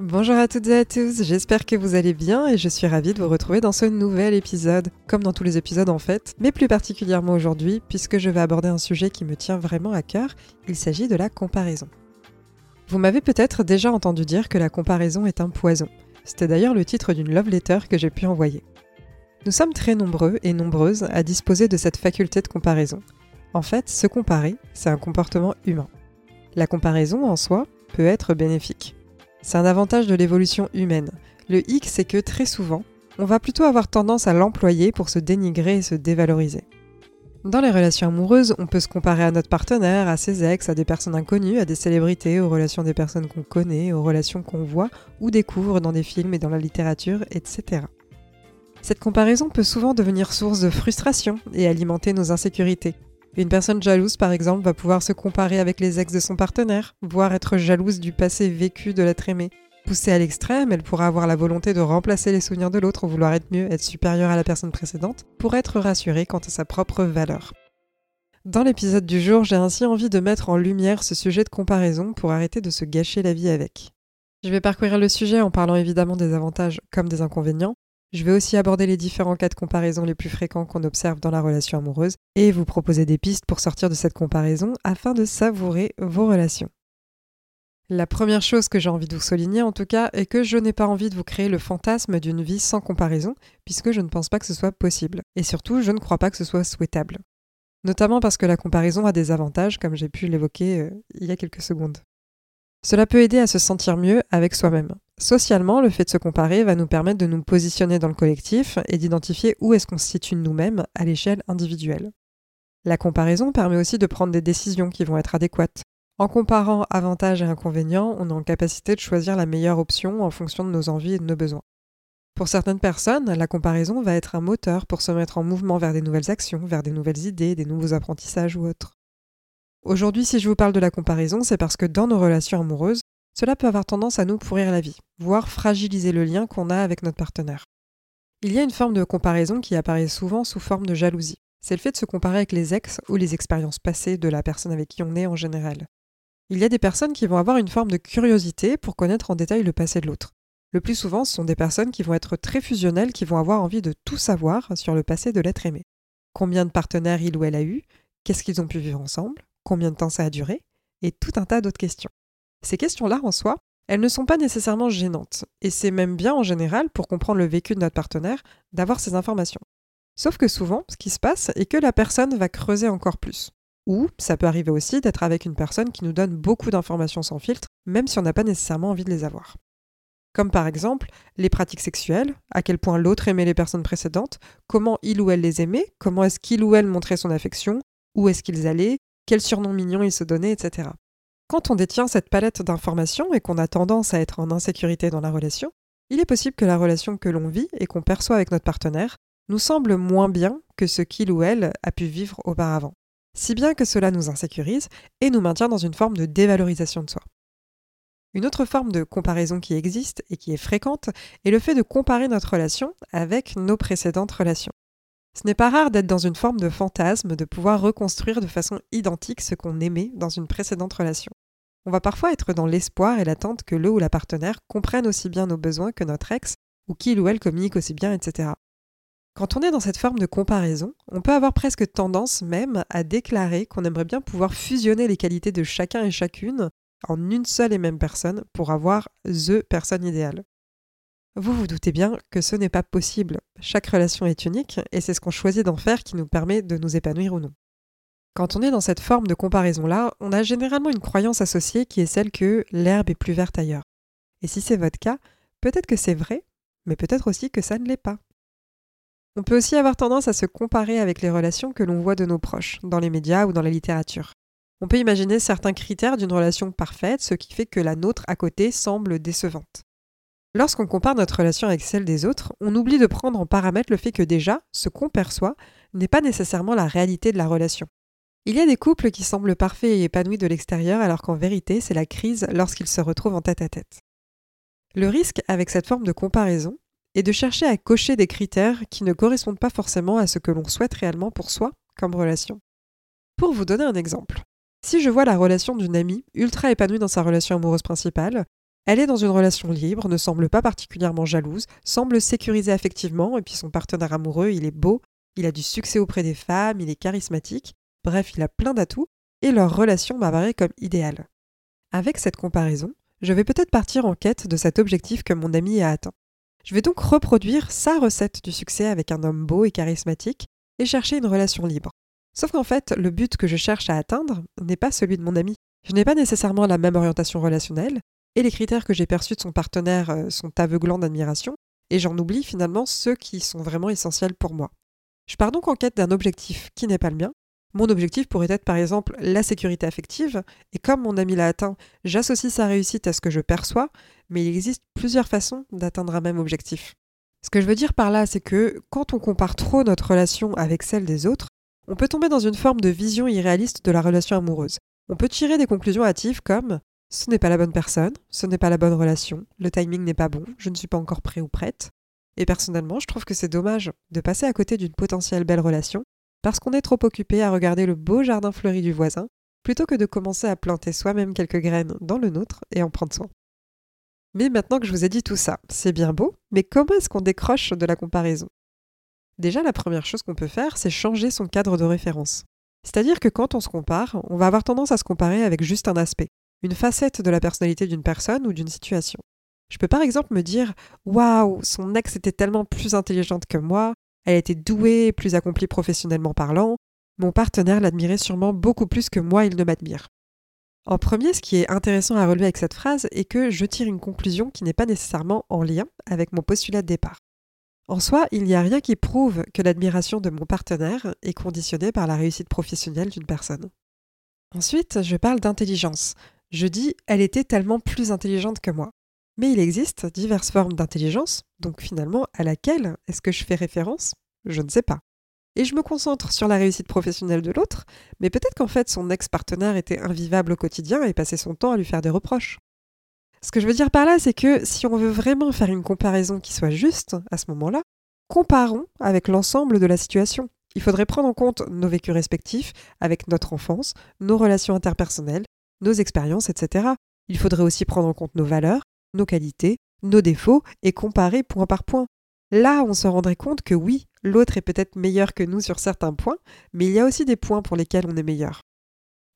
Bonjour à toutes et à tous, j'espère que vous allez bien et je suis ravie de vous retrouver dans ce nouvel épisode, comme dans tous les épisodes en fait, mais plus particulièrement aujourd'hui puisque je vais aborder un sujet qui me tient vraiment à cœur, il s'agit de la comparaison. Vous m'avez peut-être déjà entendu dire que la comparaison est un poison. C'était d'ailleurs le titre d'une love letter que j'ai pu envoyer. Nous sommes très nombreux et nombreuses à disposer de cette faculté de comparaison. En fait, se comparer, c'est un comportement humain. La comparaison en soi peut être bénéfique. C'est un avantage de l'évolution humaine. Le hic, c'est que très souvent, on va plutôt avoir tendance à l'employer pour se dénigrer et se dévaloriser. Dans les relations amoureuses, on peut se comparer à notre partenaire, à ses ex, à des personnes inconnues, à des célébrités, aux relations des personnes qu'on connaît, aux relations qu'on voit ou découvre dans des films et dans la littérature, etc. Cette comparaison peut souvent devenir source de frustration et alimenter nos insécurités. Une personne jalouse, par exemple, va pouvoir se comparer avec les ex de son partenaire, voire être jalouse du passé vécu de l'être aimé. Poussée à l'extrême, elle pourra avoir la volonté de remplacer les souvenirs de l'autre, vouloir être mieux, être supérieure à la personne précédente, pour être rassurée quant à sa propre valeur. Dans l'épisode du jour, j'ai ainsi envie de mettre en lumière ce sujet de comparaison pour arrêter de se gâcher la vie avec. Je vais parcourir le sujet en parlant évidemment des avantages comme des inconvénients, je vais aussi aborder les différents cas de comparaison les plus fréquents qu'on observe dans la relation amoureuse et vous proposer des pistes pour sortir de cette comparaison afin de savourer vos relations. La première chose que j'ai envie de vous souligner en tout cas est que je n'ai pas envie de vous créer le fantasme d'une vie sans comparaison puisque je ne pense pas que ce soit possible et surtout je ne crois pas que ce soit souhaitable. Notamment parce que la comparaison a des avantages comme j'ai pu l'évoquer euh, il y a quelques secondes. Cela peut aider à se sentir mieux avec soi-même. Socialement, le fait de se comparer va nous permettre de nous positionner dans le collectif et d'identifier où est-ce qu'on se situe nous-mêmes à l'échelle individuelle. La comparaison permet aussi de prendre des décisions qui vont être adéquates. En comparant avantages et inconvénients, on est en capacité de choisir la meilleure option en fonction de nos envies et de nos besoins. Pour certaines personnes, la comparaison va être un moteur pour se mettre en mouvement vers des nouvelles actions, vers des nouvelles idées, des nouveaux apprentissages ou autres. Aujourd'hui, si je vous parle de la comparaison, c'est parce que dans nos relations amoureuses, cela peut avoir tendance à nous pourrir la vie, voire fragiliser le lien qu'on a avec notre partenaire. Il y a une forme de comparaison qui apparaît souvent sous forme de jalousie. C'est le fait de se comparer avec les ex ou les expériences passées de la personne avec qui on est en général. Il y a des personnes qui vont avoir une forme de curiosité pour connaître en détail le passé de l'autre. Le plus souvent, ce sont des personnes qui vont être très fusionnelles, qui vont avoir envie de tout savoir sur le passé de l'être aimé. Combien de partenaires il ou elle a eu Qu'est-ce qu'ils ont pu vivre ensemble Combien de temps ça a duré Et tout un tas d'autres questions. Ces questions-là, en soi, elles ne sont pas nécessairement gênantes, et c'est même bien en général, pour comprendre le vécu de notre partenaire, d'avoir ces informations. Sauf que souvent, ce qui se passe est que la personne va creuser encore plus. Ou ça peut arriver aussi d'être avec une personne qui nous donne beaucoup d'informations sans filtre, même si on n'a pas nécessairement envie de les avoir. Comme par exemple les pratiques sexuelles, à quel point l'autre aimait les personnes précédentes, comment il ou elle les aimait, comment est-ce qu'il ou elle montrait son affection, où est-ce qu'ils allaient, quel surnom mignon ils se donnaient, etc. Quand on détient cette palette d'informations et qu'on a tendance à être en insécurité dans la relation, il est possible que la relation que l'on vit et qu'on perçoit avec notre partenaire nous semble moins bien que ce qu'il ou elle a pu vivre auparavant. Si bien que cela nous insécurise et nous maintient dans une forme de dévalorisation de soi. Une autre forme de comparaison qui existe et qui est fréquente est le fait de comparer notre relation avec nos précédentes relations. Ce n'est pas rare d'être dans une forme de fantasme, de pouvoir reconstruire de façon identique ce qu'on aimait dans une précédente relation. On va parfois être dans l'espoir et l'attente que le ou la partenaire comprenne aussi bien nos besoins que notre ex, ou qu'il ou elle communique aussi bien, etc. Quand on est dans cette forme de comparaison, on peut avoir presque tendance même à déclarer qu'on aimerait bien pouvoir fusionner les qualités de chacun et chacune en une seule et même personne pour avoir THE personne idéale. Vous vous doutez bien que ce n'est pas possible. Chaque relation est unique et c'est ce qu'on choisit d'en faire qui nous permet de nous épanouir ou non. Quand on est dans cette forme de comparaison-là, on a généralement une croyance associée qui est celle que l'herbe est plus verte ailleurs. Et si c'est votre cas, peut-être que c'est vrai, mais peut-être aussi que ça ne l'est pas. On peut aussi avoir tendance à se comparer avec les relations que l'on voit de nos proches, dans les médias ou dans la littérature. On peut imaginer certains critères d'une relation parfaite, ce qui fait que la nôtre à côté semble décevante. Lorsqu'on compare notre relation avec celle des autres, on oublie de prendre en paramètre le fait que déjà, ce qu'on perçoit n'est pas nécessairement la réalité de la relation. Il y a des couples qui semblent parfaits et épanouis de l'extérieur alors qu'en vérité c'est la crise lorsqu'ils se retrouvent en tête à tête. Le risque avec cette forme de comparaison est de chercher à cocher des critères qui ne correspondent pas forcément à ce que l'on souhaite réellement pour soi comme relation. Pour vous donner un exemple, si je vois la relation d'une amie ultra épanouie dans sa relation amoureuse principale, elle est dans une relation libre, ne semble pas particulièrement jalouse, semble sécurisée affectivement, et puis son partenaire amoureux, il est beau, il a du succès auprès des femmes, il est charismatique, bref, il a plein d'atouts, et leur relation m'apparaît comme idéale. Avec cette comparaison, je vais peut-être partir en quête de cet objectif que mon ami a atteint. Je vais donc reproduire sa recette du succès avec un homme beau et charismatique, et chercher une relation libre. Sauf qu'en fait, le but que je cherche à atteindre n'est pas celui de mon ami. Je n'ai pas nécessairement la même orientation relationnelle, et les critères que j'ai perçus de son partenaire euh, sont aveuglants d'admiration, et j'en oublie finalement ceux qui sont vraiment essentiels pour moi. Je pars donc en quête d'un objectif qui n'est pas le mien. Mon objectif pourrait être par exemple la sécurité affective, et comme mon ami l'a atteint, j'associe sa réussite à ce que je perçois, mais il existe plusieurs façons d'atteindre un même objectif. Ce que je veux dire par là, c'est que quand on compare trop notre relation avec celle des autres, on peut tomber dans une forme de vision irréaliste de la relation amoureuse. On peut tirer des conclusions hâtives comme ce n'est pas la bonne personne, ce n'est pas la bonne relation, le timing n'est pas bon, je ne suis pas encore prêt ou prête. Et personnellement, je trouve que c'est dommage de passer à côté d'une potentielle belle relation parce qu'on est trop occupé à regarder le beau jardin fleuri du voisin plutôt que de commencer à planter soi-même quelques graines dans le nôtre et en prendre soin. Mais maintenant que je vous ai dit tout ça, c'est bien beau, mais comment est-ce qu'on décroche de la comparaison? Déjà, la première chose qu'on peut faire, c'est changer son cadre de référence. C'est-à-dire que quand on se compare, on va avoir tendance à se comparer avec juste un aspect une facette de la personnalité d'une personne ou d'une situation. Je peux par exemple me dire Waouh, son ex était tellement plus intelligente que moi, elle était douée, plus accomplie professionnellement parlant, mon partenaire l'admirait sûrement beaucoup plus que moi il ne m'admire. En premier, ce qui est intéressant à relever avec cette phrase est que je tire une conclusion qui n'est pas nécessairement en lien avec mon postulat de départ. En soi, il n'y a rien qui prouve que l'admiration de mon partenaire est conditionnée par la réussite professionnelle d'une personne. Ensuite, je parle d'intelligence. Je dis elle était tellement plus intelligente que moi. Mais il existe diverses formes d'intelligence, donc finalement, à laquelle est-ce que je fais référence? Je ne sais pas. Et je me concentre sur la réussite professionnelle de l'autre, mais peut-être qu'en fait son ex-partenaire était invivable au quotidien et passait son temps à lui faire des reproches. Ce que je veux dire par là, c'est que si on veut vraiment faire une comparaison qui soit juste à ce moment-là, comparons avec l'ensemble de la situation. Il faudrait prendre en compte nos vécus respectifs avec notre enfance, nos relations interpersonnelles, nos expériences, etc. Il faudrait aussi prendre en compte nos valeurs, nos qualités, nos défauts et comparer point par point. Là, on se rendrait compte que oui, l'autre est peut-être meilleur que nous sur certains points, mais il y a aussi des points pour lesquels on est meilleur.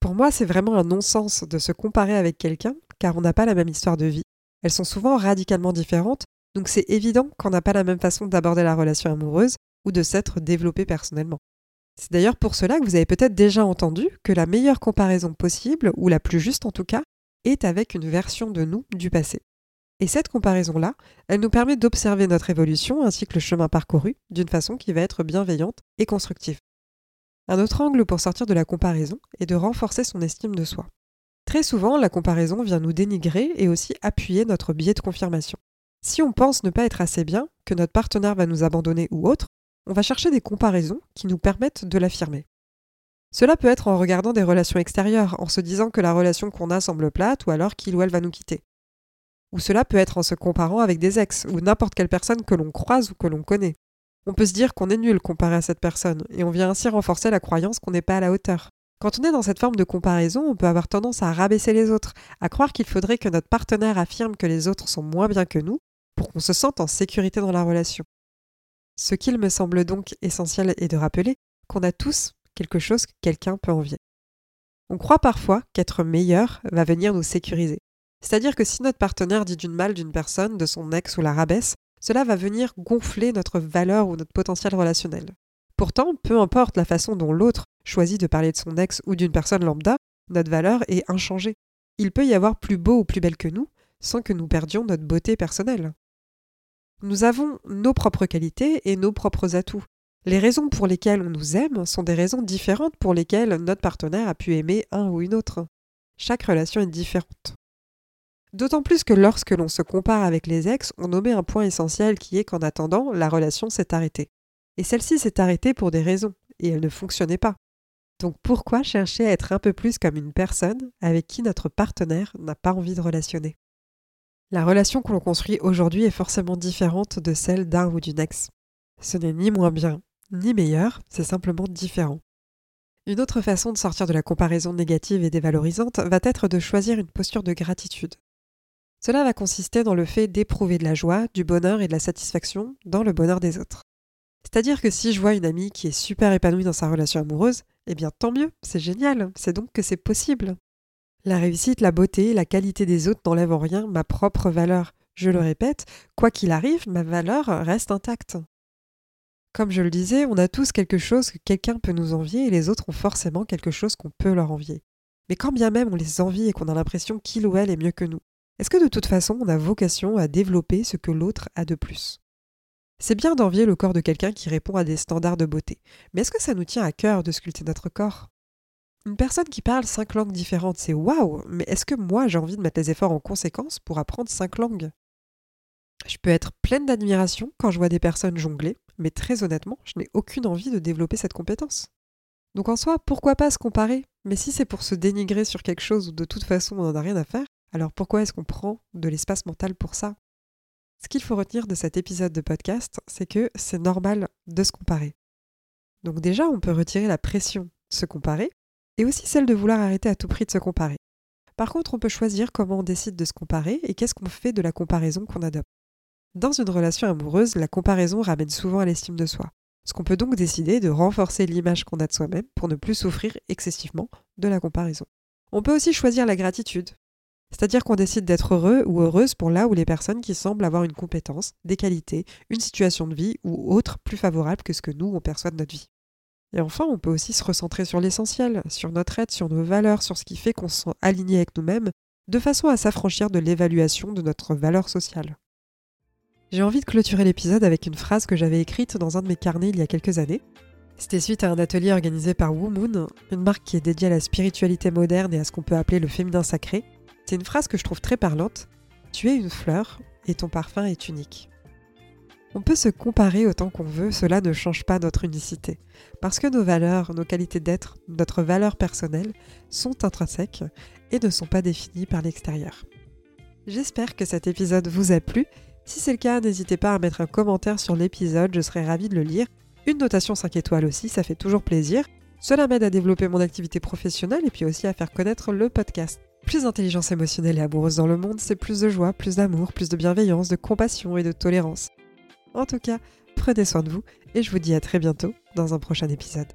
Pour moi, c'est vraiment un non-sens de se comparer avec quelqu'un, car on n'a pas la même histoire de vie. Elles sont souvent radicalement différentes, donc c'est évident qu'on n'a pas la même façon d'aborder la relation amoureuse ou de s'être développé personnellement. C'est d'ailleurs pour cela que vous avez peut-être déjà entendu que la meilleure comparaison possible, ou la plus juste en tout cas, est avec une version de nous du passé. Et cette comparaison-là, elle nous permet d'observer notre évolution ainsi que le chemin parcouru d'une façon qui va être bienveillante et constructive. Un autre angle pour sortir de la comparaison est de renforcer son estime de soi. Très souvent, la comparaison vient nous dénigrer et aussi appuyer notre biais de confirmation. Si on pense ne pas être assez bien, que notre partenaire va nous abandonner ou autre, on va chercher des comparaisons qui nous permettent de l'affirmer. Cela peut être en regardant des relations extérieures, en se disant que la relation qu'on a semble plate ou alors qu'il ou elle va nous quitter. Ou cela peut être en se comparant avec des ex ou n'importe quelle personne que l'on croise ou que l'on connaît. On peut se dire qu'on est nul comparé à cette personne, et on vient ainsi renforcer la croyance qu'on n'est pas à la hauteur. Quand on est dans cette forme de comparaison, on peut avoir tendance à rabaisser les autres, à croire qu'il faudrait que notre partenaire affirme que les autres sont moins bien que nous pour qu'on se sente en sécurité dans la relation. Ce qu'il me semble donc essentiel est de rappeler qu'on a tous quelque chose que quelqu'un peut envier. On croit parfois qu'être meilleur va venir nous sécuriser. C'est-à-dire que si notre partenaire dit d'une mal d'une personne, de son ex ou la rabaisse, cela va venir gonfler notre valeur ou notre potentiel relationnel. Pourtant, peu importe la façon dont l'autre choisit de parler de son ex ou d'une personne lambda, notre valeur est inchangée. Il peut y avoir plus beau ou plus belle que nous, sans que nous perdions notre beauté personnelle. Nous avons nos propres qualités et nos propres atouts. Les raisons pour lesquelles on nous aime sont des raisons différentes pour lesquelles notre partenaire a pu aimer un ou une autre. Chaque relation est différente. D'autant plus que lorsque l'on se compare avec les ex, on omet un point essentiel qui est qu'en attendant, la relation s'est arrêtée. Et celle-ci s'est arrêtée pour des raisons, et elle ne fonctionnait pas. Donc pourquoi chercher à être un peu plus comme une personne avec qui notre partenaire n'a pas envie de relationner? La relation que l'on construit aujourd'hui est forcément différente de celle d'un ou d'une ex. Ce n'est ni moins bien, ni meilleur, c'est simplement différent. Une autre façon de sortir de la comparaison négative et dévalorisante va être de choisir une posture de gratitude. Cela va consister dans le fait d'éprouver de la joie, du bonheur et de la satisfaction dans le bonheur des autres. C'est-à-dire que si je vois une amie qui est super épanouie dans sa relation amoureuse, eh bien tant mieux, c'est génial, c'est donc que c'est possible. La réussite, la beauté, la qualité des autres n'enlèvent en rien ma propre valeur. Je le répète, quoi qu'il arrive, ma valeur reste intacte. Comme je le disais, on a tous quelque chose que quelqu'un peut nous envier et les autres ont forcément quelque chose qu'on peut leur envier. Mais quand bien même on les envie et qu'on a l'impression qu'il ou elle est mieux que nous, est-ce que de toute façon on a vocation à développer ce que l'autre a de plus? C'est bien d'envier le corps de quelqu'un qui répond à des standards de beauté, mais est-ce que ça nous tient à cœur de sculpter notre corps? Une personne qui parle cinq langues différentes, c'est waouh, mais est-ce que moi j'ai envie de mettre les efforts en conséquence pour apprendre cinq langues? Je peux être pleine d'admiration quand je vois des personnes jongler, mais très honnêtement, je n'ai aucune envie de développer cette compétence. Donc en soi, pourquoi pas se comparer? Mais si c'est pour se dénigrer sur quelque chose où de toute façon on n'en a rien à faire, alors pourquoi est-ce qu'on prend de l'espace mental pour ça? Ce qu'il faut retenir de cet épisode de podcast, c'est que c'est normal de se comparer. Donc déjà, on peut retirer la pression de se comparer et aussi celle de vouloir arrêter à tout prix de se comparer. Par contre, on peut choisir comment on décide de se comparer et qu'est-ce qu'on fait de la comparaison qu'on adopte. Dans une relation amoureuse, la comparaison ramène souvent à l'estime de soi. Ce qu'on peut donc décider de renforcer l'image qu'on a de soi-même pour ne plus souffrir excessivement de la comparaison. On peut aussi choisir la gratitude. C'est-à-dire qu'on décide d'être heureux ou heureuse pour là où les personnes qui semblent avoir une compétence, des qualités, une situation de vie ou autre plus favorable que ce que nous, on perçoit de notre vie. Et enfin, on peut aussi se recentrer sur l'essentiel, sur notre aide, sur nos valeurs, sur ce qui fait qu'on se sent aligné avec nous-mêmes, de façon à s'affranchir de l'évaluation de notre valeur sociale. J'ai envie de clôturer l'épisode avec une phrase que j'avais écrite dans un de mes carnets il y a quelques années. C'était suite à un atelier organisé par Moon, une marque qui est dédiée à la spiritualité moderne et à ce qu'on peut appeler le féminin sacré, c'est une phrase que je trouve très parlante. Tu es une fleur et ton parfum est unique. On peut se comparer autant qu'on veut, cela ne change pas notre unicité. Parce que nos valeurs, nos qualités d'être, notre valeur personnelle sont intrinsèques et ne sont pas définies par l'extérieur. J'espère que cet épisode vous a plu. Si c'est le cas, n'hésitez pas à mettre un commentaire sur l'épisode, je serais ravie de le lire. Une notation 5 étoiles aussi, ça fait toujours plaisir. Cela m'aide à développer mon activité professionnelle et puis aussi à faire connaître le podcast. Plus d'intelligence émotionnelle et amoureuse dans le monde, c'est plus de joie, plus d'amour, plus de bienveillance, de compassion et de tolérance. En tout cas, prenez soin de vous et je vous dis à très bientôt dans un prochain épisode.